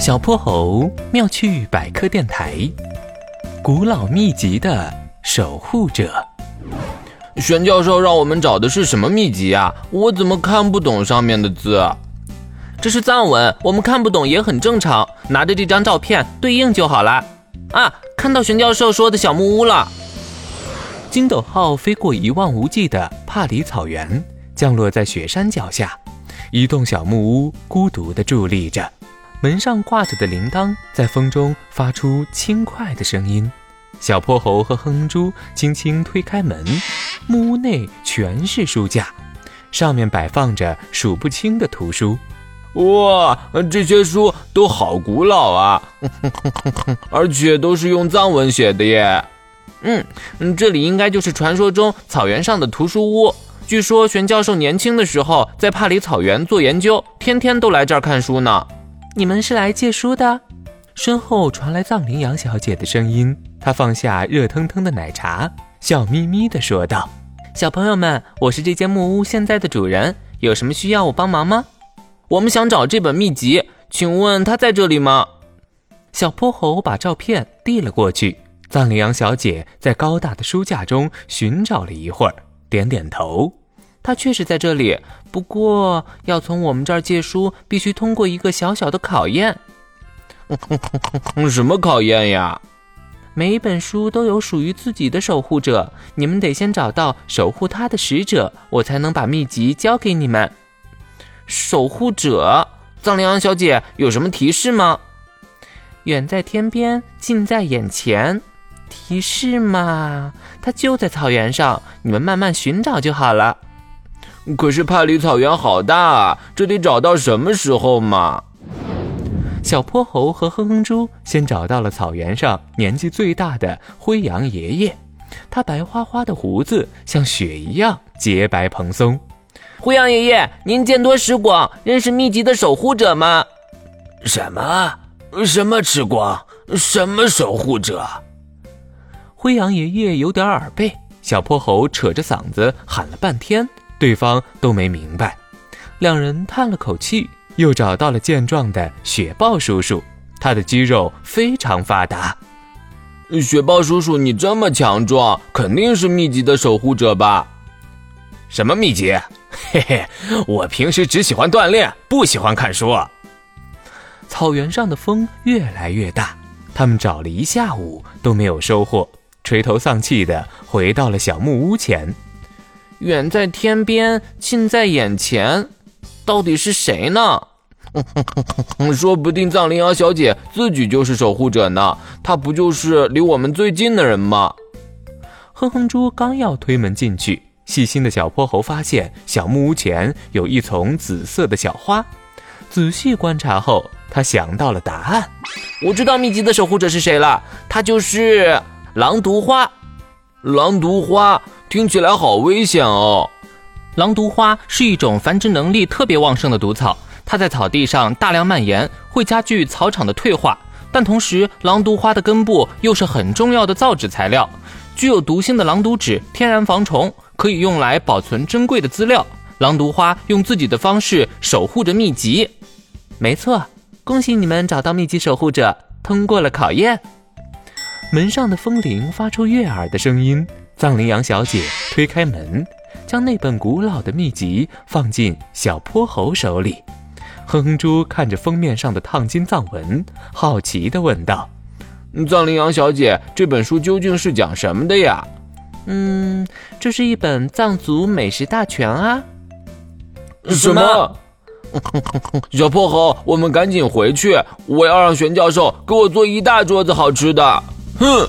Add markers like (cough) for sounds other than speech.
小泼猴妙趣百科电台，古老秘籍的守护者。玄教授让我们找的是什么秘籍啊？我怎么看不懂上面的字？这是藏文，我们看不懂也很正常。拿着这张照片对应就好了。啊，看到玄教授说的小木屋了。金斗号飞过一望无际的帕里草原，降落在雪山脚下。一栋小木屋孤独地伫立着，门上挂着的铃铛在风中发出轻快的声音。小泼猴和哼猪轻轻推开门，木屋内全是书架，上面摆放着数不清的图书。哇，这些书都好古老啊，(laughs) 而且都是用藏文写的耶。嗯，这里应该就是传说中草原上的图书屋。据说玄教授年轻的时候在帕里草原做研究，天天都来这儿看书呢。你们是来借书的？身后传来藏羚羊小姐的声音。她放下热腾腾的奶茶，笑眯眯地说道：“小朋友们，我是这间木屋现在的主人，有什么需要我帮忙吗？我们想找这本秘籍，请问它在这里吗？”小泼猴把照片递了过去。藏羚羊小姐在高大的书架中寻找了一会儿，点点头。她确实在这里，不过要从我们这儿借书，必须通过一个小小的考验。什么考验呀？每一本书都有属于自己的守护者，你们得先找到守护他的使者，我才能把秘籍交给你们。守护者，藏羚羊小姐有什么提示吗？远在天边，近在眼前。提示嘛，它就在草原上，你们慢慢寻找就好了。可是帕里草原好大啊，这得找到什么时候嘛？小泼猴和哼哼猪先找到了草原上年纪最大的灰羊爷爷，他白花花的胡子像雪一样洁白蓬松。灰羊爷爷，您见多识广，认识秘籍的守护者吗？什么？什么吃光？什么守护者？灰羊爷爷有点耳背，小泼猴扯着嗓子喊了半天，对方都没明白。两人叹了口气，又找到了健壮的雪豹叔叔，他的肌肉非常发达。雪豹叔叔，你这么强壮，肯定是秘籍的守护者吧？什么秘籍？(laughs) 嘿嘿，我平时只喜欢锻炼，不喜欢看书。草原上的风越来越大，他们找了一下午都没有收获。垂头丧气的回到了小木屋前。远在天边，近在眼前，到底是谁呢？(laughs) 说不定藏羚羊小姐自己就是守护者呢。她不就是离我们最近的人吗？哼哼猪刚要推门进去，细心的小泼猴发现小木屋前有一丛紫色的小花。仔细观察后，他想到了答案。我知道秘籍的守护者是谁了，他就是。狼毒花，狼毒花听起来好危险哦。狼毒花是一种繁殖能力特别旺盛的毒草，它在草地上大量蔓延，会加剧草场的退化。但同时，狼毒花的根部又是很重要的造纸材料，具有毒性的狼毒纸天然防虫，可以用来保存珍贵的资料。狼毒花用自己的方式守护着秘籍。没错，恭喜你们找到秘籍守护者，通过了考验。门上的风铃发出悦耳的声音。藏羚羊小姐推开门，将那本古老的秘籍放进小泼猴手里。哼哼猪看着封面上的烫金藏文，好奇地问道：“藏羚羊小姐，这本书究竟是讲什么的呀？”“嗯，这是一本藏族美食大全啊。”“什么？”“ (laughs) 小泼猴，我们赶紧回去，我要让玄教授给我做一大桌子好吃的。”哼。